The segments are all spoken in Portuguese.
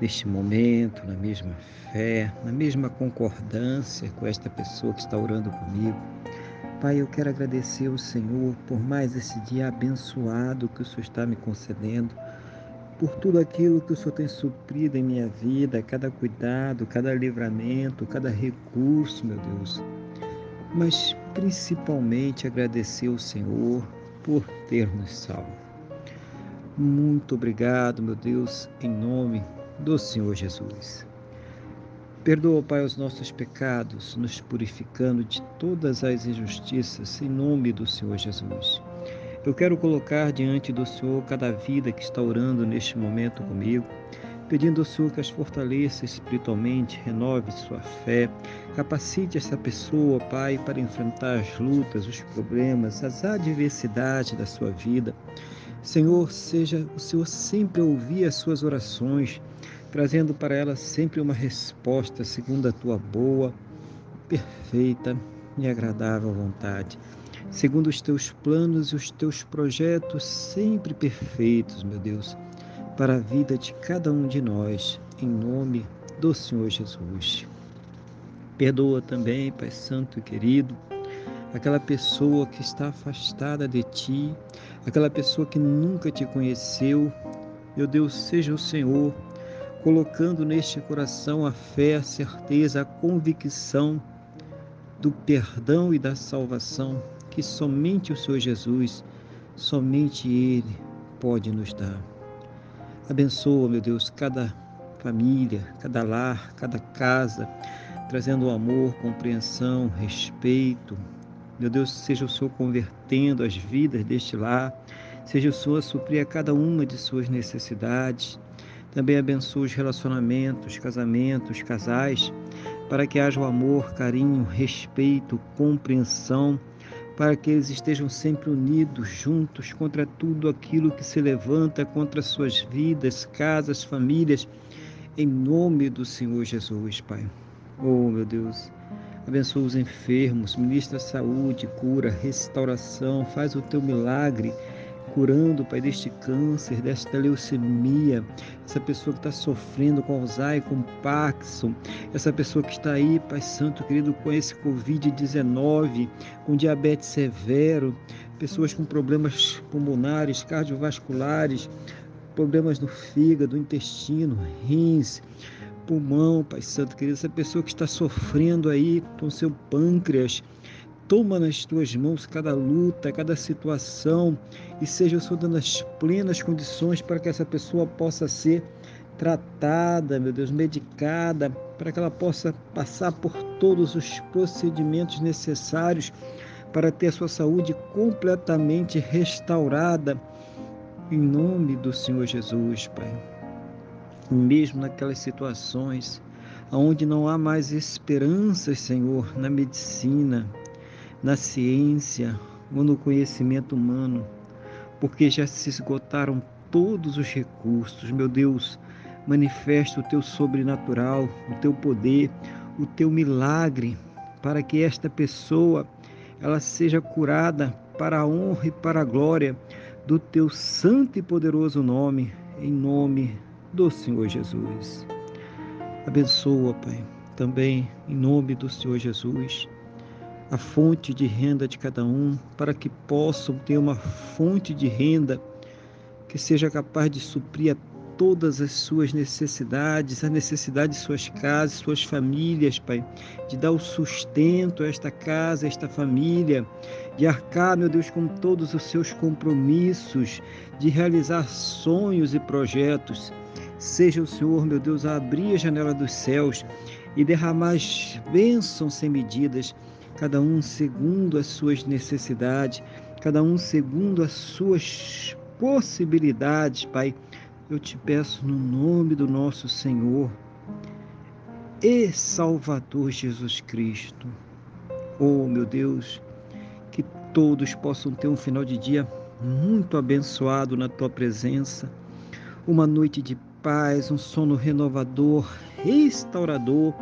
neste momento, na mesma fé, na mesma concordância com esta pessoa que está orando comigo. Pai, eu quero agradecer ao Senhor por mais esse dia abençoado que o Senhor está me concedendo, por tudo aquilo que o Senhor tem suprido em minha vida, cada cuidado, cada livramento, cada recurso, meu Deus. Mas principalmente agradecer ao Senhor por ter nos salvo. Muito obrigado, meu Deus, em nome do Senhor Jesus. Perdoa, Pai, os nossos pecados, nos purificando de todas as injustiças, em nome do Senhor Jesus. Eu quero colocar diante do Senhor cada vida que está orando neste momento comigo, pedindo ao Senhor que as fortaleça espiritualmente, renove sua fé, capacite essa pessoa, Pai, para enfrentar as lutas, os problemas, as adversidades da sua vida. Senhor, seja o Senhor sempre ouvir as suas orações, trazendo para ela sempre uma resposta segundo a tua boa, perfeita e agradável vontade, segundo os teus planos e os teus projetos sempre perfeitos, meu Deus, para a vida de cada um de nós, em nome do Senhor Jesus. Perdoa também, Pai Santo e querido, aquela pessoa que está afastada de ti, aquela pessoa que nunca te conheceu. Meu Deus, seja o Senhor colocando neste coração a fé, a certeza, a convicção do perdão e da salvação que somente o Senhor Jesus, somente Ele pode nos dar. Abençoa, meu Deus, cada família, cada lar, cada casa, trazendo amor, compreensão, respeito, meu Deus, seja o Senhor convertendo as vidas deste lar, seja o Senhor suprir a cada uma de suas necessidades. Também abençoe os relacionamentos, casamentos, casais, para que haja o amor, carinho, respeito, compreensão, para que eles estejam sempre unidos, juntos, contra tudo aquilo que se levanta contra suas vidas, casas, famílias, em nome do Senhor Jesus, Pai. Oh, meu Deus. Abençoa os enfermos, ministra saúde, cura, restauração, faz o teu milagre curando, Pai, deste câncer, desta leucemia, essa pessoa que está sofrendo com Alzheimer, com Parkinson, essa pessoa que está aí, Pai Santo, querido, com esse Covid-19, com diabetes severo, pessoas com problemas pulmonares, cardiovasculares, problemas no fígado, intestino, rins, pulmão, Pai Santo querido, essa pessoa que está sofrendo aí com seu pâncreas, toma nas tuas mãos cada luta, cada situação e seja o Senhor dando as plenas condições para que essa pessoa possa ser tratada, meu Deus, medicada, para que ela possa passar por todos os procedimentos necessários para ter a sua saúde completamente restaurada. Em nome do Senhor Jesus, Pai mesmo naquelas situações onde não há mais esperanças, Senhor, na medicina, na ciência ou no conhecimento humano, porque já se esgotaram todos os recursos. Meu Deus, manifesta o teu sobrenatural, o teu poder, o teu milagre, para que esta pessoa ela seja curada para a honra e para a glória do teu santo e poderoso nome, em nome do Senhor Jesus. Abençoa, Pai, também em nome do Senhor Jesus, a fonte de renda de cada um, para que possam ter uma fonte de renda que seja capaz de suprir a todas as suas necessidades, a necessidade de suas casas, suas famílias, Pai, de dar o sustento a esta casa, a esta família, de arcar, meu Deus, com todos os seus compromissos, de realizar sonhos e projetos. Seja o Senhor, meu Deus, a abrir a janela dos céus e derramar as bênçãos sem medidas, cada um segundo as suas necessidades, cada um segundo as suas possibilidades, Pai eu te peço no nome do nosso Senhor e Salvador Jesus Cristo. Oh, meu Deus, que todos possam ter um final de dia muito abençoado na tua presença, uma noite de paz, um sono renovador, restaurador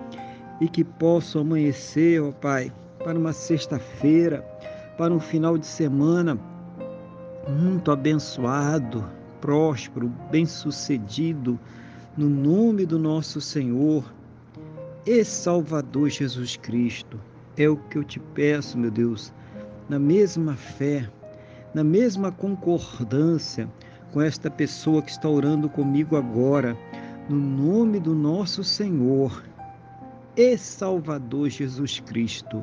e que possam amanhecer, ó Pai, para uma sexta-feira, para um final de semana muito abençoado, próspero, bem-sucedido, no nome do nosso Senhor e Salvador Jesus Cristo. É o que eu te peço, meu Deus, na mesma fé, na mesma concordância com esta pessoa que está orando comigo agora, no nome do nosso Senhor e Salvador Jesus Cristo.